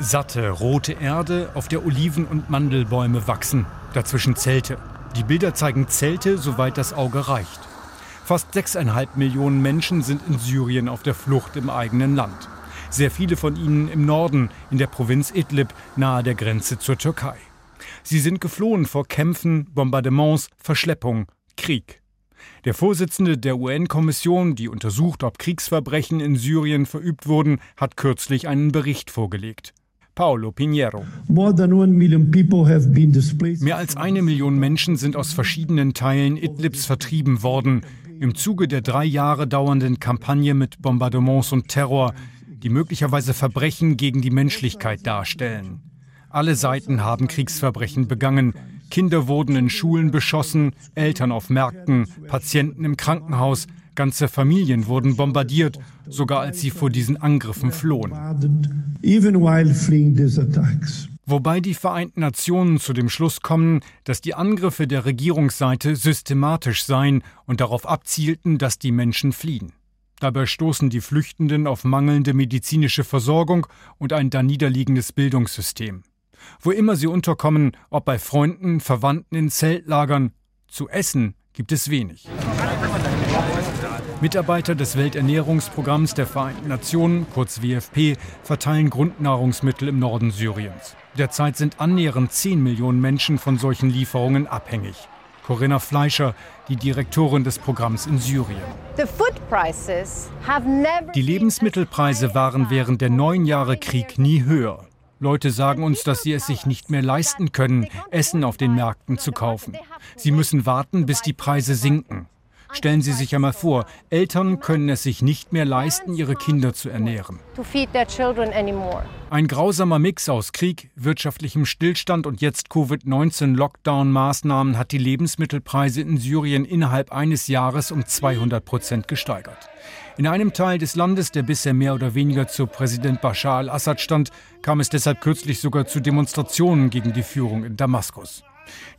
Satte, rote Erde, auf der Oliven und Mandelbäume wachsen. Dazwischen Zelte. Die Bilder zeigen Zelte, soweit das Auge reicht. Fast 6,5 Millionen Menschen sind in Syrien auf der Flucht im eigenen Land. Sehr viele von ihnen im Norden, in der Provinz Idlib, nahe der Grenze zur Türkei. Sie sind geflohen vor Kämpfen, Bombardements, Verschleppung, Krieg. Der Vorsitzende der UN-Kommission, die untersucht, ob Kriegsverbrechen in Syrien verübt wurden, hat kürzlich einen Bericht vorgelegt. Paolo Pinheiro. Mehr als eine Million Menschen sind aus verschiedenen Teilen Idlibs vertrieben worden, im Zuge der drei Jahre dauernden Kampagne mit Bombardements und Terror, die möglicherweise Verbrechen gegen die Menschlichkeit darstellen. Alle Seiten haben Kriegsverbrechen begangen. Kinder wurden in Schulen beschossen, Eltern auf Märkten, Patienten im Krankenhaus, Ganze Familien wurden bombardiert, sogar als sie vor diesen Angriffen flohen. Wobei die Vereinten Nationen zu dem Schluss kommen, dass die Angriffe der Regierungsseite systematisch seien und darauf abzielten, dass die Menschen fliehen. Dabei stoßen die Flüchtenden auf mangelnde medizinische Versorgung und ein daniederliegendes Bildungssystem. Wo immer sie unterkommen, ob bei Freunden, Verwandten in Zeltlagern, zu essen gibt es wenig. Mitarbeiter des Welternährungsprogramms der Vereinten Nationen, kurz WFP, verteilen Grundnahrungsmittel im Norden Syriens. Derzeit sind annähernd 10 Millionen Menschen von solchen Lieferungen abhängig. Corinna Fleischer, die Direktorin des Programms in Syrien. Die Lebensmittelpreise waren während der neun Jahre Krieg nie höher. Leute sagen uns, dass sie es sich nicht mehr leisten können, Essen auf den Märkten zu kaufen. Sie müssen warten, bis die Preise sinken. Stellen Sie sich einmal vor, Eltern können es sich nicht mehr leisten, ihre Kinder zu ernähren. Ein grausamer Mix aus Krieg, wirtschaftlichem Stillstand und jetzt Covid-19-Lockdown-Maßnahmen hat die Lebensmittelpreise in Syrien innerhalb eines Jahres um 200 Prozent gesteigert. In einem Teil des Landes, der bisher mehr oder weniger zu Präsident Bashar al-Assad stand, kam es deshalb kürzlich sogar zu Demonstrationen gegen die Führung in Damaskus.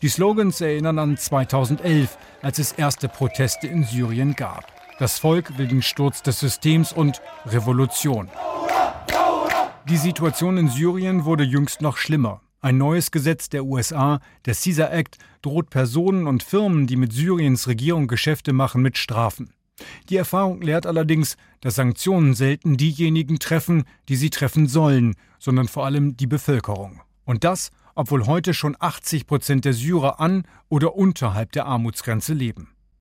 Die Slogans erinnern an 2011, als es erste Proteste in Syrien gab. Das Volk will den Sturz des Systems und Revolution. Die Situation in Syrien wurde jüngst noch schlimmer. Ein neues Gesetz der USA, der Caesar Act, droht Personen und Firmen, die mit Syriens Regierung Geschäfte machen, mit Strafen. Die Erfahrung lehrt allerdings, dass Sanktionen selten diejenigen treffen, die sie treffen sollen, sondern vor allem die Bevölkerung. Und das obwohl heute schon 80 Prozent der Syrer an oder unterhalb der Armutsgrenze leben.